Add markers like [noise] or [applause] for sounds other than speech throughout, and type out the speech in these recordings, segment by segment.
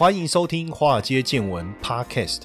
欢迎收听《华尔街见闻》Podcast。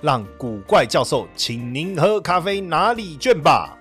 让古怪教授请您喝咖啡拿礼券吧。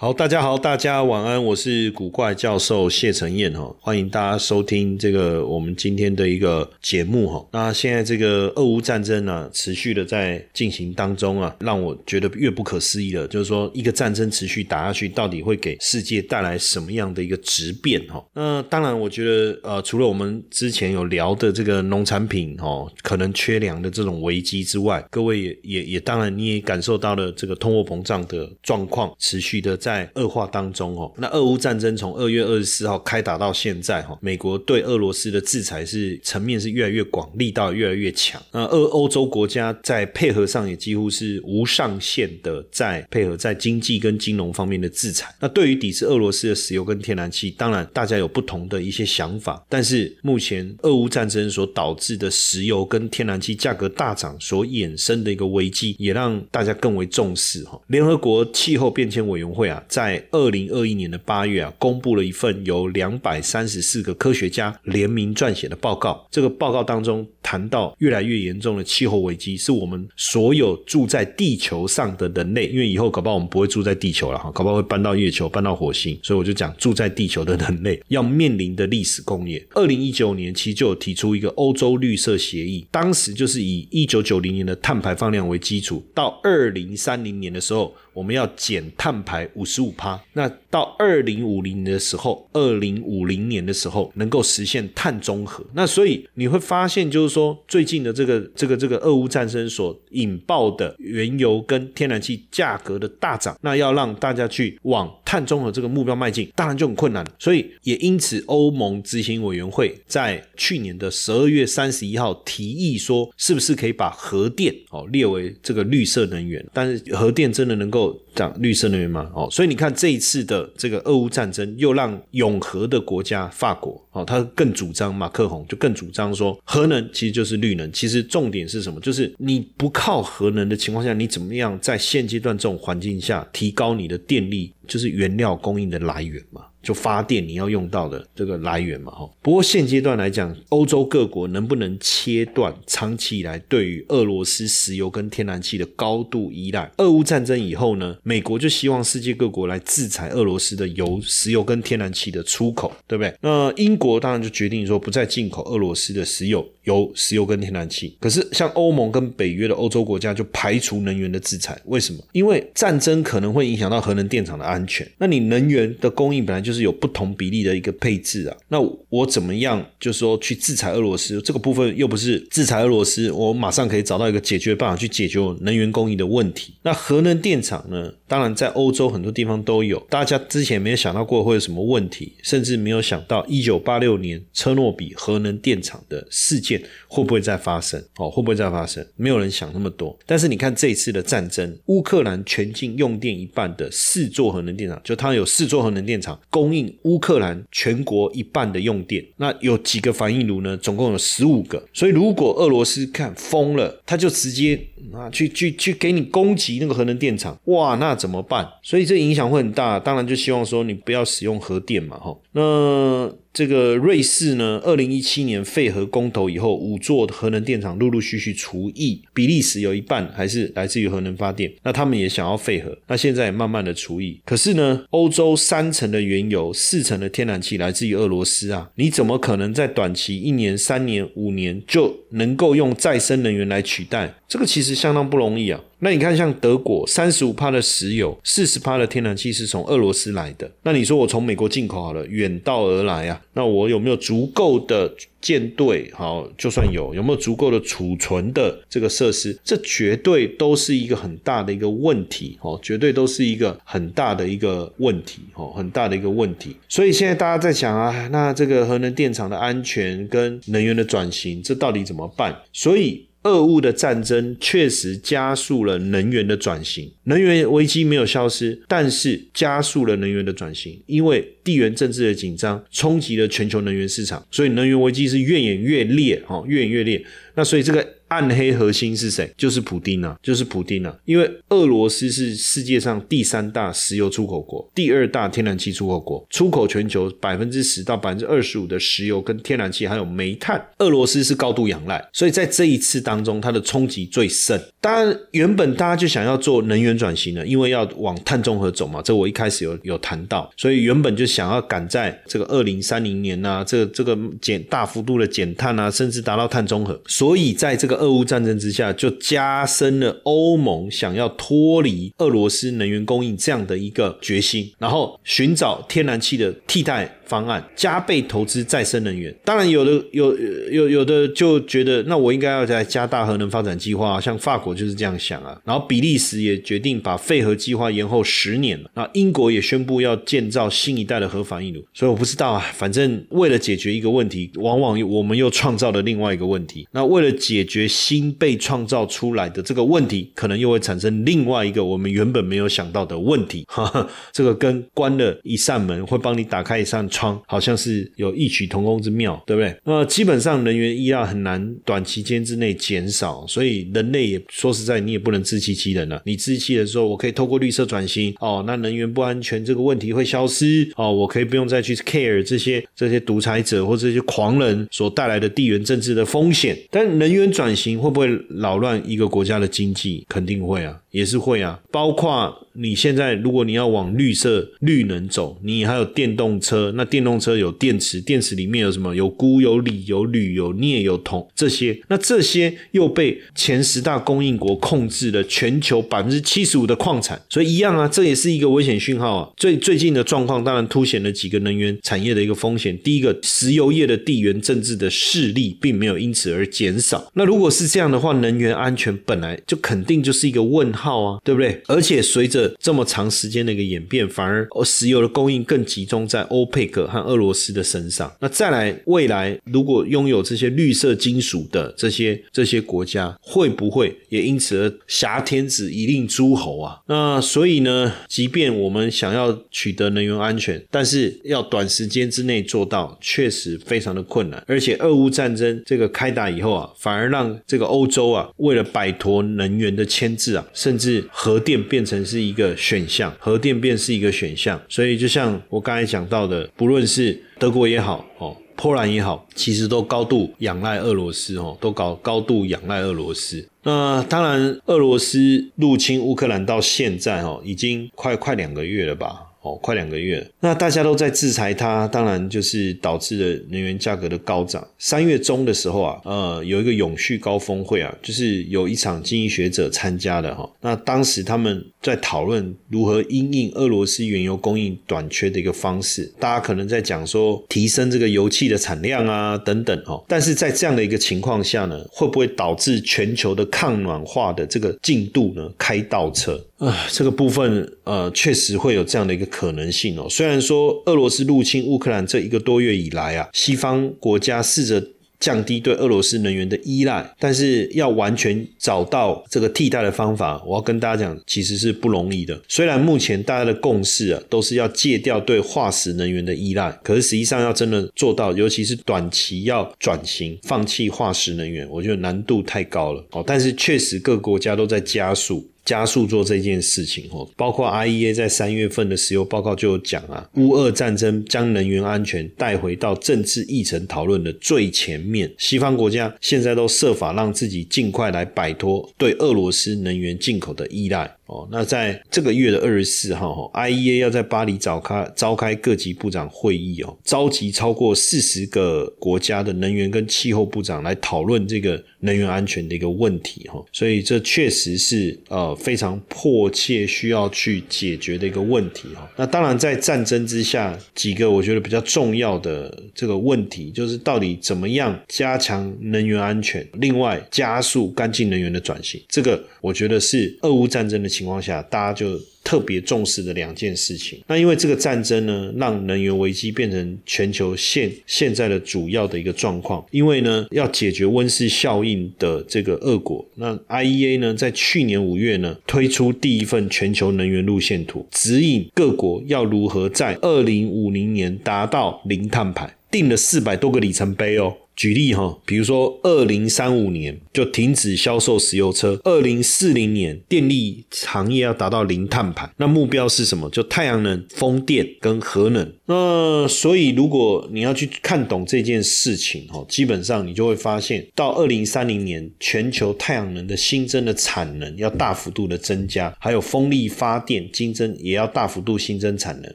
好，大家好，大家晚安，我是古怪教授谢承彦哈，欢迎大家收听这个我们今天的一个节目哈。那现在这个俄乌战争呢，持续的在进行当中啊，让我觉得越不可思议了。就是说，一个战争持续打下去，到底会给世界带来什么样的一个质变哈？那当然，我觉得呃，除了我们之前有聊的这个农产品哦，可能缺粮的这种危机之外，各位也也也当然你也感受到了这个通货膨胀的状况持续的在。在恶化当中哦，那俄乌战争从二月二十四号开打到现在哈，美国对俄罗斯的制裁是层面是越来越广，力道越来越强。那俄欧洲国家在配合上也几乎是无上限的在配合在经济跟金融方面的制裁。那对于抵制俄罗斯的石油跟天然气，当然大家有不同的一些想法，但是目前俄乌战争所导致的石油跟天然气价格大涨所衍生的一个危机，也让大家更为重视哈。联合国气候变迁委员会啊。在二零二一年的八月啊，公布了一份由两百三十四个科学家联名撰写的报告。这个报告当中谈到，越来越严重的气候危机是我们所有住在地球上的人类，因为以后搞不好我们不会住在地球了哈，搞不好会搬到月球、搬到火星，所以我就讲住在地球的人类要面临的历史工业。二零一九年其实就有提出一个欧洲绿色协议，当时就是以一九九零年的碳排放量为基础，到二零三零年的时候。我们要减碳排五十五趴，那到二零五零年的时候，二零五零年的时候能够实现碳中和。那所以你会发现，就是说最近的这个这个这个俄乌战争所引爆的原油跟天然气价格的大涨，那要让大家去往碳中和这个目标迈进，当然就很困难。所以也因此，欧盟执行委员会在去年的十二月三十一号提议说，是不是可以把核电哦列为这个绿色能源？但是核电真的能够讲绿色能源吗？哦，所以你看这一次的这个俄乌战争，又让永和的国家法国，哦，他更主张马克宏就更主张说，核能其实就是绿能。其实重点是什么？就是你不靠核能的情况下，你怎么样在现阶段这种环境下提高你的电力，就是原料供应的来源嘛？就发电你要用到的这个来源嘛，哈。不过现阶段来讲，欧洲各国能不能切断长期以来对于俄罗斯石油跟天然气的高度依赖？俄乌战争以后呢，美国就希望世界各国来制裁俄罗斯的油、石油跟天然气的出口，对不对？那英国当然就决定说不再进口俄罗斯的石油、油、石油跟天然气。可是像欧盟跟北约的欧洲国家就排除能源的制裁，为什么？因为战争可能会影响到核能电厂的安全。那你能源的供应本来就是。是有不同比例的一个配置啊，那我怎么样，就是说去制裁俄罗斯这个部分，又不是制裁俄罗斯，我马上可以找到一个解决办法去解决能源供应的问题。那核能电厂呢？当然在欧洲很多地方都有，大家之前没有想到过会有什么问题，甚至没有想到一九八六年车诺比核能电厂的事件会不会再发生？哦，会不会再发生？没有人想那么多。但是你看这一次的战争，乌克兰全境用电一半的四座核能电厂，就它有四座核能电厂供。应乌克兰全国一半的用电，那有几个反应炉呢？总共有十五个。所以如果俄罗斯看疯了，他就直接啊去去去给你攻击那个核能电厂，哇，那怎么办？所以这影响会很大。当然就希望说你不要使用核电嘛，哈。那。这个瑞士呢，二零一七年废核公投以后，五座核能电厂陆陆续续除役。比利时有一半还是来自于核能发电，那他们也想要废核，那现在也慢慢的除役。可是呢，欧洲三成的原油、四成的天然气来自于俄罗斯啊，你怎么可能在短期一年、三年、五年就能够用再生能源来取代？这个其实相当不容易啊。那你看，像德国三十五帕的石油，四十帕的天然气是从俄罗斯来的。那你说我从美国进口好了，远道而来啊，那我有没有足够的舰队？好，就算有，有没有足够的储存的这个设施？这绝对都是一个很大的一个问题哦，绝对都是一个很大的一个问题哦，很大的一个问题。所以现在大家在想啊，那这个核能电厂的安全跟能源的转型，这到底怎么办？所以。俄乌的战争确实加速了能源的转型，能源危机没有消失，但是加速了能源的转型，因为地缘政治的紧张冲击了全球能源市场，所以能源危机是越演越烈，哦，越演越烈。那所以这个。暗黑核心是谁？就是普丁啊，就是普丁啊。因为俄罗斯是世界上第三大石油出口国，第二大天然气出口国，出口全球百分之十到百分之二十五的石油跟天然气，还有煤炭，俄罗斯是高度仰赖。所以在这一次当中，它的冲击最深。当然，原本大家就想要做能源转型了，因为要往碳中和走嘛。这我一开始有有谈到，所以原本就想要赶在这个二零三零年呐，这这个减大幅度的减碳啊，甚至达到碳中和。所以在这个俄乌战争之下，就加深了欧盟想要脱离俄罗斯能源供应这样的一个决心，然后寻找天然气的替代。方案加倍投资再生能源，当然有的有有有的就觉得，那我应该要在加大核能发展计划，像法国就是这样想啊。然后比利时也决定把废核计划延后十年了。那英国也宣布要建造新一代的核反应炉。所以我不知道啊，反正为了解决一个问题，往往我们又创造了另外一个问题。那为了解决新被创造出来的这个问题，可能又会产生另外一个我们原本没有想到的问题。哈哈，这个跟关了一扇门会帮你打开一扇。好像是有异曲同工之妙，对不对？那基本上能源依赖很难短期间之内减少，所以人类也说实在，你也不能自欺欺人了。你自欺的时候，我可以透过绿色转型哦，那能源不安全这个问题会消失哦，我可以不用再去 care 这些这些独裁者或这些狂人所带来的地缘政治的风险。但能源转型会不会扰乱一个国家的经济？肯定会啊。也是会啊，包括你现在，如果你要往绿色、绿能走，你还有电动车，那电动车有电池，电池里面有什么？有钴、有锂、有铝、有镍、有铜这些，那这些又被前十大供应国控制了全球百分之七十五的矿产，所以一样啊，这也是一个危险讯号啊。最最近的状况当然凸显了几个能源产业的一个风险。第一个，石油业的地缘政治的势力并没有因此而减少。那如果是这样的话，能源安全本来就肯定就是一个问。号啊，对不对？而且随着这么长时间的一个演变，反而石油的供应更集中在欧佩克和俄罗斯的身上。那再来，未来如果拥有这些绿色金属的这些这些国家，会不会也因此而挟天子以令诸侯啊？那所以呢，即便我们想要取得能源安全，但是要短时间之内做到，确实非常的困难。而且俄乌战争这个开打以后啊，反而让这个欧洲啊，为了摆脱能源的牵制啊。甚甚至核电变成是一个选项，核电变是一个选项，所以就像我刚才讲到的，不论是德国也好，哦，波兰也好，其实都高度仰赖俄罗斯，哦，都搞高度仰赖俄罗斯。那当然，俄罗斯入侵乌克兰到现在，哦，已经快快两个月了吧。哦，快两个月，那大家都在制裁它，当然就是导致了能源价格的高涨。三月中的时候啊，呃，有一个永续高峰会啊，就是有一场经济学者参加的哈。那当时他们在讨论如何因应俄罗斯原油供应短缺的一个方式，大家可能在讲说提升这个油气的产量啊等等哈。但是在这样的一个情况下呢，会不会导致全球的抗暖化的这个进度呢开倒车？啊，这个部分呃，确实会有这样的一个可能性哦。虽然说俄罗斯入侵乌克兰这一个多月以来啊，西方国家试着降低对俄罗斯能源的依赖，但是要完全找到这个替代的方法，我要跟大家讲，其实是不容易的。虽然目前大家的共识啊，都是要戒掉对化石能源的依赖，可是实际上要真的做到，尤其是短期要转型放弃化石能源，我觉得难度太高了哦。但是确实各个国家都在加速。加速做这件事情哦，包括 IEA 在三月份的石油报告就有讲啊，乌俄战争将能源安全带回到政治议程讨论的最前面。西方国家现在都设法让自己尽快来摆脱对俄罗斯能源进口的依赖。哦。那在这个月的二十四号，IEA 要在巴黎召开召开各级部长会议哦，召集超过四十个国家的能源跟气候部长来讨论这个能源安全的一个问题哈。所以这确实是呃非常迫切需要去解决的一个问题哈。那当然在战争之下，几个我觉得比较重要的这个问题就是到底怎么样加强能源安全，另外加速干净能源的转型，这个我觉得是俄乌战争的情况下，大家就特别重视的两件事情。那因为这个战争呢，让能源危机变成全球现现在的主要的一个状况。因为呢，要解决温室效应的这个恶果，那 IEA 呢，在去年五月呢，推出第一份全球能源路线图，指引各国要如何在二零五零年达到零碳排，定了四百多个里程碑哦。举例哈，比如说二零三五年就停止销售石油车，二零四零年电力行业要达到零碳排，那目标是什么？就太阳能、风电跟核能。那所以如果你要去看懂这件事情哈，基本上你就会发现，到二零三零年全球太阳能的新增的产能要大幅度的增加，还有风力发电新增也要大幅度新增产能，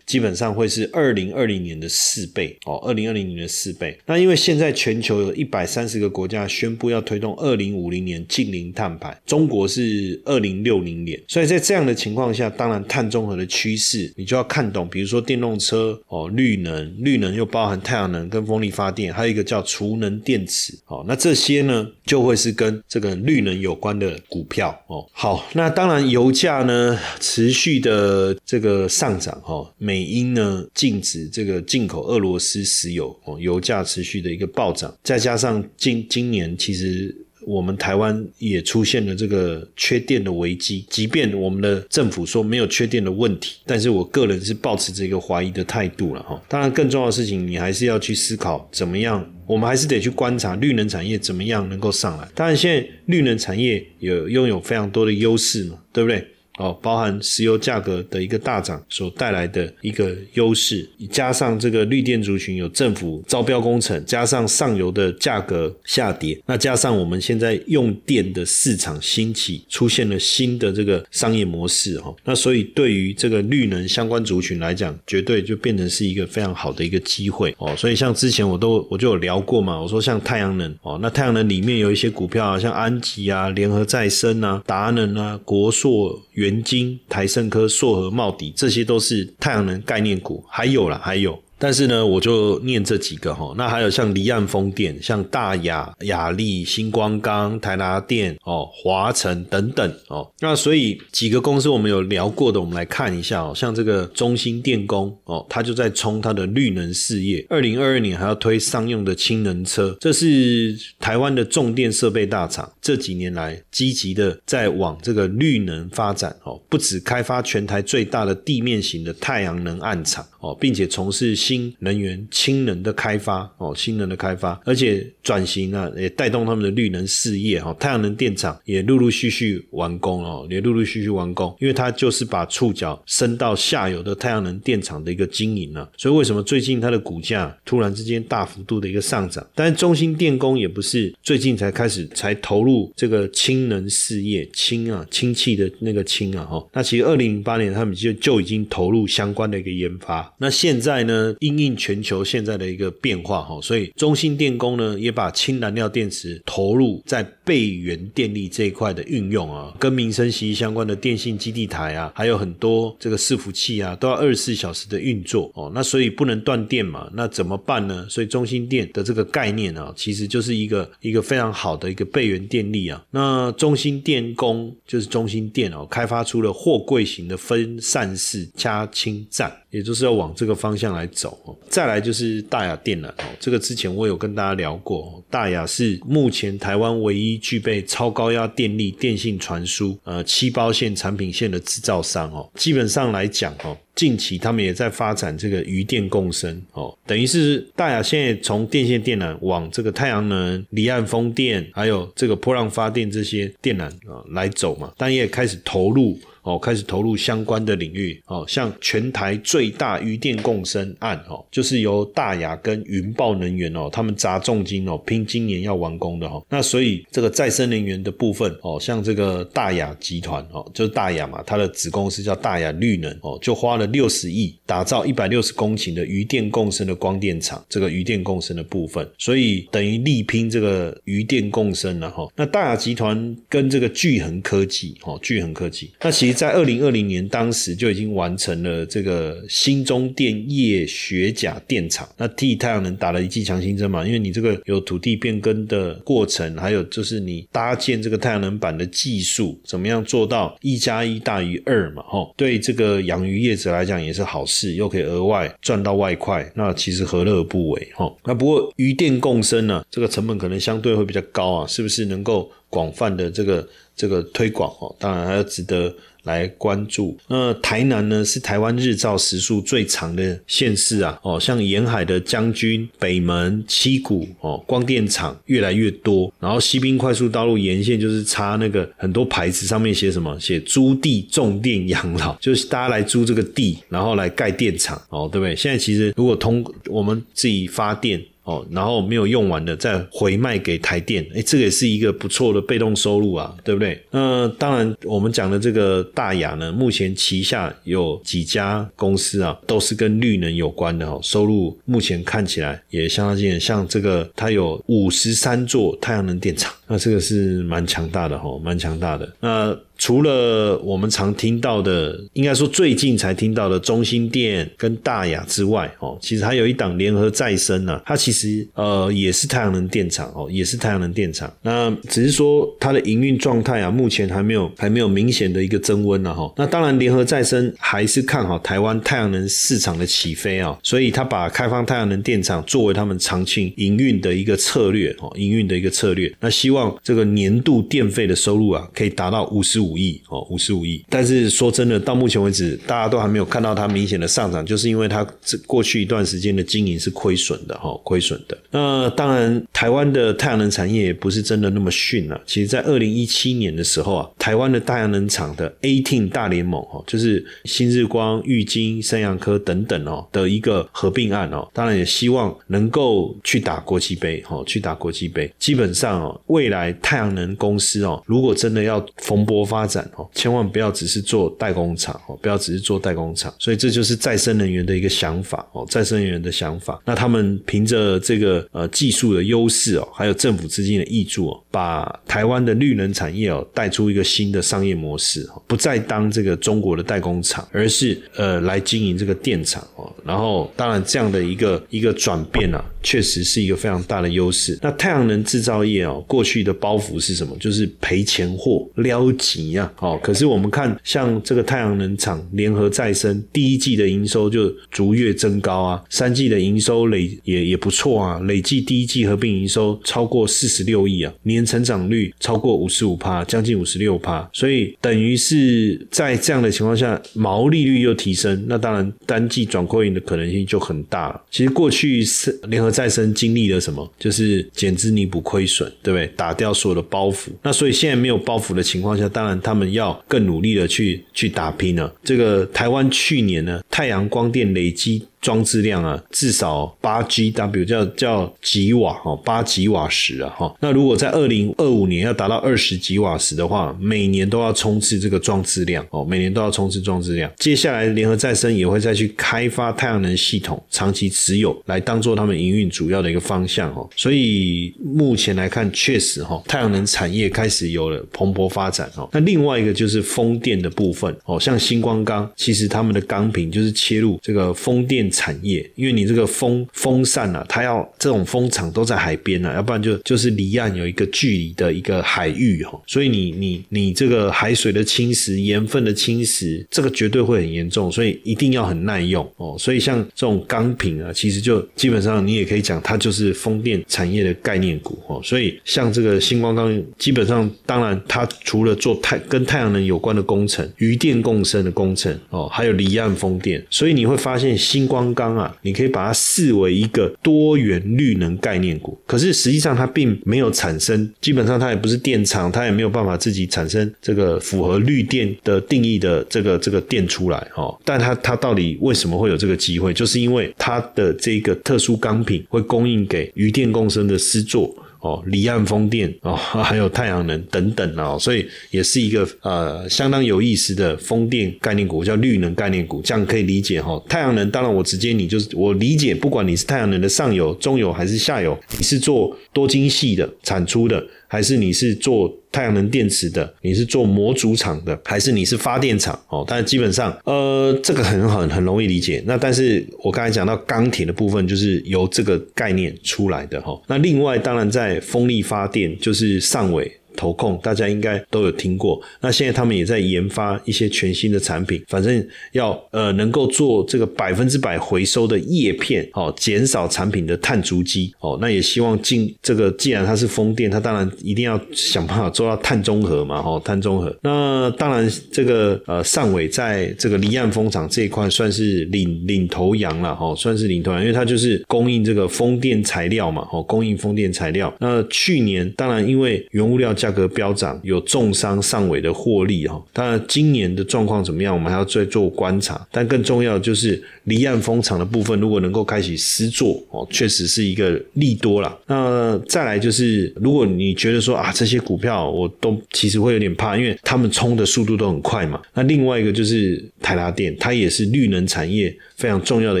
基本上会是二零二零年的四倍哦，二零二零年的四倍。那因为现在全球有一百三十个国家宣布要推动二零五零年近零碳排，中国是二零六零年，所以在这样的情况下，当然碳中和的趋势你就要看懂，比如说电动车哦，绿能，绿能又包含太阳能跟风力发电，还有一个叫储能电池哦，那这些呢就会是跟这个绿能有关的股票哦。好，那当然油价呢持续的这个上涨哈，美英呢禁止这个进口俄罗斯石油哦，油价持续的一个暴涨。再加上今今年，其实我们台湾也出现了这个缺电的危机。即便我们的政府说没有缺电的问题，但是我个人是抱持这个怀疑的态度了哈。当然，更重要的事情，你还是要去思考怎么样，我们还是得去观察绿能产业怎么样能够上来。当然，现在绿能产业有拥有非常多的优势嘛，对不对？哦，包含石油价格的一个大涨所带来的一个优势，加上这个绿电族群有政府招标工程，加上上游的价格下跌，那加上我们现在用电的市场兴起，出现了新的这个商业模式哈，那所以对于这个绿能相关族群来讲，绝对就变成是一个非常好的一个机会哦。所以像之前我都我就有聊过嘛，我说像太阳能哦，那太阳能里面有一些股票啊，像安吉啊、联合再生啊、达能啊、国硕。元晶、台盛科、硕和茂迪，这些都是太阳能概念股，还有了，还有。但是呢，我就念这几个哈，那还有像离岸风电，像大雅、雅力、星光钢、台达电哦、华晨等等哦。那所以几个公司我们有聊过的，我们来看一下哦。像这个中兴电工哦，它就在冲它的绿能事业。二零二二年还要推商用的氢能车，这是台湾的重电设备大厂这几年来积极的在往这个绿能发展哦。不止开发全台最大的地面型的太阳能暗场哦，并且从事新能源、氢能的开发哦，氢能的开发，而且转型呢，也带动他们的绿能事业哈。太阳能电厂也陆陆续续完工哦，也陆陆续续完工，因为它就是把触角伸到下游的太阳能电厂的一个经营了。所以为什么最近它的股价突然之间大幅度的一个上涨？但是中兴电工也不是最近才开始才投入这个氢能事业，氢啊，氢气的那个氢啊哈。那其实二零零八年他们就就已经投入相关的一个研发。那现在呢？因应全球现在的一个变化哈，所以中兴电工呢也把氢燃料电池投入在备源电力这一块的运用啊，跟民生息息相关的电信基地台啊，还有很多这个伺服器啊，都要二十四小时的运作哦，那所以不能断电嘛，那怎么办呢？所以中兴电的这个概念啊，其实就是一个一个非常好的一个备源电力啊。那中兴电工就是中兴电哦，开发出了货柜型的分散式加氢站，也就是要往这个方向来走。再来就是大雅电缆哦，这个之前我有跟大家聊过，大雅是目前台湾唯一具备超高压电力电信传输呃七包线产品线的制造商哦。基本上来讲哦，近期他们也在发展这个余电共生哦，等于是大雅现在从电线电缆往这个太阳能、离岸风电，还有这个波浪发电这些电缆啊来走嘛，但也开始投入。哦，开始投入相关的领域哦，像全台最大余电共生案哦，就是由大雅跟云豹能源哦，他们砸重金哦，拼今年要完工的哈。那所以这个再生能源的部分哦，像这个大雅集团哦，就是大雅嘛，它的子公司叫大雅绿能哦，就花了六十亿打造一百六十公顷的余电共生的光电厂，这个余电共生的部分，所以等于力拼这个余电共生了哈。那大雅集团跟这个巨恒科技哦，巨恒科技，那其。在二零二零年，当时就已经完成了这个新中电液学甲电厂，那替太阳能打了一剂强心针嘛？因为你这个有土地变更的过程，还有就是你搭建这个太阳能板的技术，怎么样做到一加一大于二嘛？吼，对这个养鱼业者来讲也是好事，又可以额外赚到外快，那其实何乐而不为？吼，那不过鱼电共生呢，这个成本可能相对会比较高啊，是不是能够广泛的这个这个推广？哦，当然还要值得。来关注，那台南呢是台湾日照时数最长的县市啊，哦，像沿海的将军、北门、七股哦，光电厂越来越多，然后西滨快速道路沿线就是插那个很多牌子，上面写什么？写租地种电养老，就是大家来租这个地，然后来盖电厂哦，对不对？现在其实如果通我们自己发电。哦，然后没有用完的再回卖给台电，哎，这个也是一个不错的被动收入啊，对不对？那当然，我们讲的这个大雅呢，目前旗下有几家公司啊，都是跟绿能有关的哦，收入目前看起来也相当惊人。像这个，它有五十三座太阳能电厂，那这个是蛮强大的哈，蛮强大的。那除了我们常听到的，应该说最近才听到的中心电跟大雅之外，哦，其实还有一档联合再生呢，它其实呃也是太阳能电厂哦，也是太阳能电厂。那只是说它的营运状态啊，目前还没有还没有明显的一个增温了哈。那当然，联合再生还是看好台湾太阳能市场的起飞啊，所以他把开放太阳能电厂作为他们长期营运的一个策略哦，营运的一个策略。那希望这个年度电费的收入啊，可以达到五十五。五亿哦，五十五亿。但是说真的，到目前为止，大家都还没有看到它明显的上涨，就是因为它这过去一段时间的经营是亏损的哈，亏损的。那当然，台湾的太阳能产业也不是真的那么逊了。其实，在二零一七年的时候啊，台湾的太阳能厂的 A Team 大联盟哦，就是新日光、玉金、三阳科等等哦的一个合并案哦，当然也希望能够去打国际杯哦，去打国际杯。基本上哦，未来太阳能公司哦，如果真的要蓬勃发发展哦，千万不要只是做代工厂哦，不要只是做代工厂，所以这就是再生能源的一个想法哦，再生能源的想法。那他们凭着这个呃技术的优势哦，还有政府资金的益助哦，把台湾的绿能产业哦带出一个新的商业模式，不再当这个中国的代工厂，而是呃来经营这个电厂哦。然后当然这样的一个一个转变啊，确实是一个非常大的优势。那太阳能制造业哦，过去的包袱是什么？就是赔钱货、撩急。一样哦，可是我们看像这个太阳能厂联合再生，第一季的营收就逐月增高啊，三季的营收累也也不错啊，累计第一季合并营收超过四十六亿啊，年成长率超过五十五帕，将近五十六帕，所以等于是在这样的情况下，毛利率又提升，那当然单季转亏盈的可能性就很大了。其实过去是联合再生经历了什么？就是减资弥补亏损，对不对？打掉所有的包袱，那所以现在没有包袱的情况下，当然。他们要更努力的去去打拼了。这个台湾去年呢，太阳光电累积。装置量啊，至少八 G W 叫叫吉瓦哈，八吉瓦时啊哈。那如果在二零二五年要达到二十吉瓦时的话，每年都要冲刺这个装置量哦，每年都要冲刺装置量。接下来联合再生也会再去开发太阳能系统，长期持有来当做他们营运主要的一个方向哦。所以目前来看，确实哈，太阳能产业开始有了蓬勃发展哦。那另外一个就是风电的部分哦，像星光钢，其实他们的钢瓶就是切入这个风电。产业，因为你这个风风扇啊，它要这种风场都在海边啊，要不然就就是离岸有一个距离的一个海域哈，所以你你你这个海水的侵蚀、盐分的侵蚀，这个绝对会很严重，所以一定要很耐用哦。所以像这种钢品啊，其实就基本上你也可以讲，它就是风电产业的概念股哦。所以像这个星光钢，基本上当然它除了做太跟太阳能有关的工程、余电共生的工程哦，还有离岸风电，所以你会发现星光钢啊，你可以把它视为一个多元绿能概念股。可是实际上它并没有产生，基本上它也不是电厂，它也没有办法自己产生这个符合绿电的定义的这个这个电出来哦。但它它到底为什么会有这个机会？就是因为它的这个特殊钢品会供应给余电共生的施作。哦，离岸风电哦，还有太阳能等等哦，所以也是一个呃相当有意思的风电概念股，叫绿能概念股，这样可以理解哈。太阳能当然我直接你就是我理解，不管你是太阳能的上游、中游还是下游，你是做多精细的产出的。还是你是做太阳能电池的，你是做模组厂的，还是你是发电厂哦？但基本上，呃，这个很很很容易理解。那但是我刚才讲到钢铁的部分，就是由这个概念出来的哈。那另外，当然在风力发电，就是上尾。投控大家应该都有听过，那现在他们也在研发一些全新的产品，反正要呃能够做这个百分之百回收的叶片，哦，减少产品的碳足迹，哦，那也希望进这个既然它是风电，它当然一定要想办法做到碳中和嘛，哦，碳中和。那当然这个呃上尾在这个离岸风场这一块算是领领头羊了，哦，算是领头羊，因为它就是供应这个风电材料嘛，哦，供应风电材料。那去年当然因为原物料。价格飙涨，有重伤上尾的获利哈。当然，今年的状况怎么样，我们还要再做观察。但更重要的就是离岸风场的部分，如果能够开启施作哦，确实是一个利多了。那再来就是，如果你觉得说啊，这些股票我都其实会有点怕，因为他们冲的速度都很快嘛。那另外一个就是台达电，它也是绿能产业。非常重要的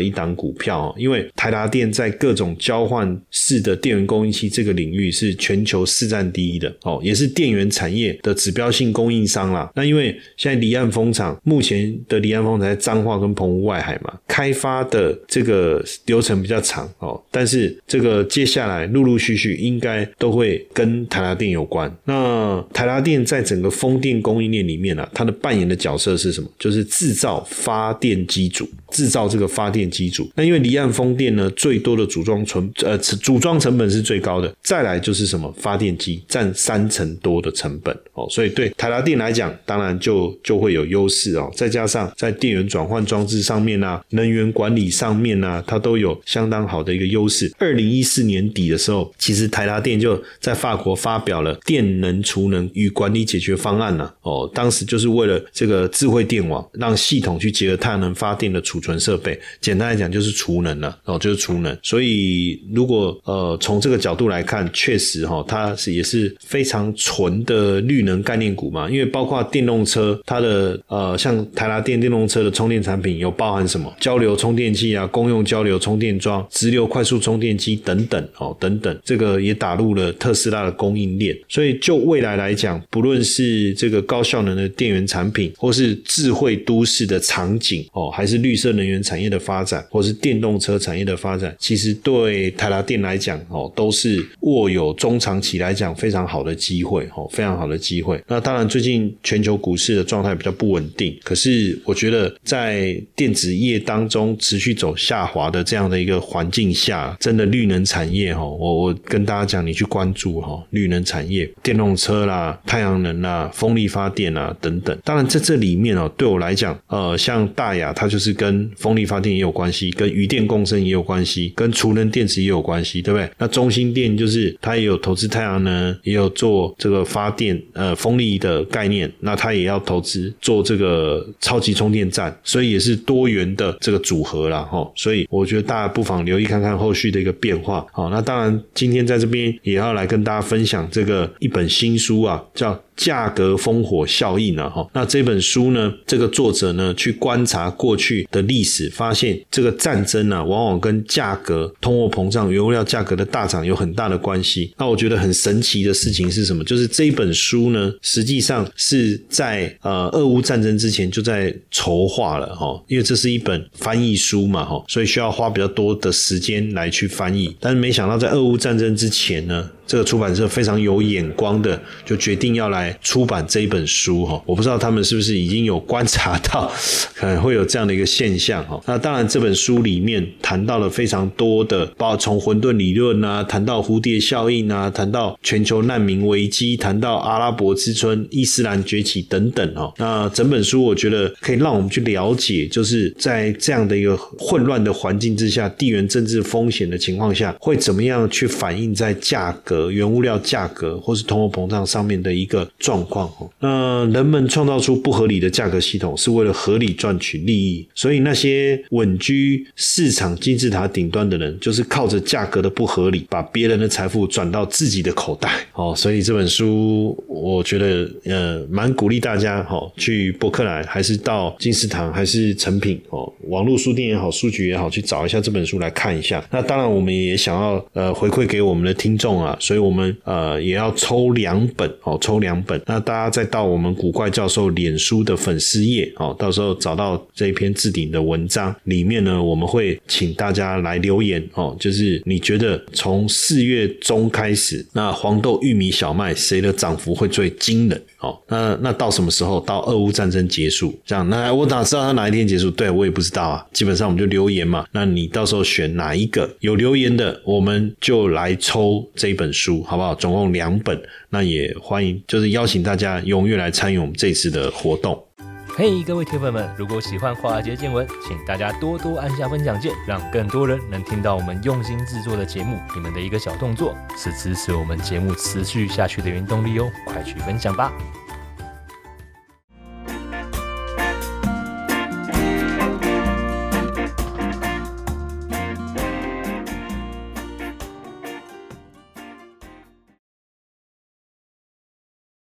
一档股票，因为台达电在各种交换式的电源供应器这个领域是全球市占第一的哦，也也是电源产业的指标性供应商啦。那因为现在离岸风场目前的离岸风场在彰化跟澎湖外海嘛，开发的这个流程比较长哦，但是这个接下来陆陆续续应该都会跟台达电有关。那台达电在整个风电供应链里面呢，它的扮演的角色是什么？就是制造发电机组，制造。这个发电机组，那因为离岸风电呢，最多的组装成呃组装成本是最高的，再来就是什么发电机占三成很多的成本哦，所以对台达电来讲，当然就就会有优势哦。再加上在电源转换装置上面啊，能源管理上面啊，它都有相当好的一个优势。二零一四年底的时候，其实台达电就在法国发表了电能储能与管理解决方案呢。哦，当时就是为了这个智慧电网，让系统去结合太阳能发电的储存设。备简单来讲就是储能了哦，就是储能。所以如果呃从这个角度来看，确实哈，它是也是非常纯的绿能概念股嘛。因为包括电动车，它的呃像台达电电动车的充电产品有包含什么交流充电器啊、公用交流充电桩、直流快速充电机等等哦等等，这个也打入了特斯拉的供应链。所以就未来来讲，不论是这个高效能的电源产品，或是智慧都市的场景哦，还是绿色能源产。业的发展，或是电动车产业的发展，其实对台达电来讲，哦，都是握有中长期来讲非常好的机机会，哦，非常好的机会。那当然，最近全球股市的状态比较不稳定，可是我觉得在电子业当中持续走下滑的这样的一个环境下，真的绿能产业，哈，我我跟大家讲，你去关注哈，绿能产业，电动车啦、太阳能啦、风力发电啦等等。当然，在这里面哦，对我来讲，呃，像大雅，它就是跟风力发电也有关系，跟余电共生也有关系，跟储能电池也有关系，对不对？那中心电就是它也有投资太阳能，也有做这个发电呃风力的概念，那它也要投资做这个超级充电站，所以也是多元的这个组合啦。哈。所以我觉得大家不妨留意看看后续的一个变化。好，那当然今天在这边也要来跟大家分享这个一本新书啊，叫。价格烽火效应啊，哈。那这本书呢，这个作者呢去观察过去的历史，发现这个战争呢，往往跟价格、通货膨胀、原物料价格的大涨有很大的关系。那我觉得很神奇的事情是什么？就是这本书呢，实际上是在呃俄乌战争之前就在筹划了哈，因为这是一本翻译书嘛哈，所以需要花比较多的时间来去翻译。但是没想到在俄乌战争之前呢。这个出版社非常有眼光的，就决定要来出版这一本书哈。我不知道他们是不是已经有观察到 [laughs] 可能会有这样的一个现象哈。那当然，这本书里面谈到了非常多的，包括从混沌理论啊，谈到蝴蝶效应啊，谈到全球难民危机，谈到阿拉伯之春、伊斯兰崛起等等哦。那整本书我觉得可以让我们去了解，就是在这样的一个混乱的环境之下，地缘政治风险的情况下，会怎么样去反映在价格。原物料价格或是通货膨胀上面的一个状况那人们创造出不合理的价格系统，是为了合理赚取利益。所以那些稳居市场金字塔顶端的人，就是靠着价格的不合理，把别人的财富转到自己的口袋。哦，所以这本书我觉得呃蛮鼓励大家哈，去博客来还是到金石堂还是成品哦，网络书店也好，书局也好，去找一下这本书来看一下。那当然，我们也想要呃回馈给我们的听众啊。所以我们呃也要抽两本哦，抽两本。那大家再到我们古怪教授脸书的粉丝页哦，到时候找到这一篇置顶的文章里面呢，我们会请大家来留言哦，就是你觉得从四月中开始，那黄豆、玉米、小麦谁的涨幅会最惊人？哦，那那到什么时候？到俄乌战争结束？这样，那我哪知道它哪一天结束？对我也不知道啊。基本上我们就留言嘛。那你到时候选哪一个有留言的，我们就来抽这一本书，好不好？总共两本。那也欢迎，就是邀请大家踊跃来参与我们这次的活动。嘿，各位铁粉们，如果喜欢华尔街见闻，请大家多多按下分享键，让更多人能听到我们用心制作的节目。你们的一个小动作，是支持我们节目持续下去的原动力哦，快去分享吧！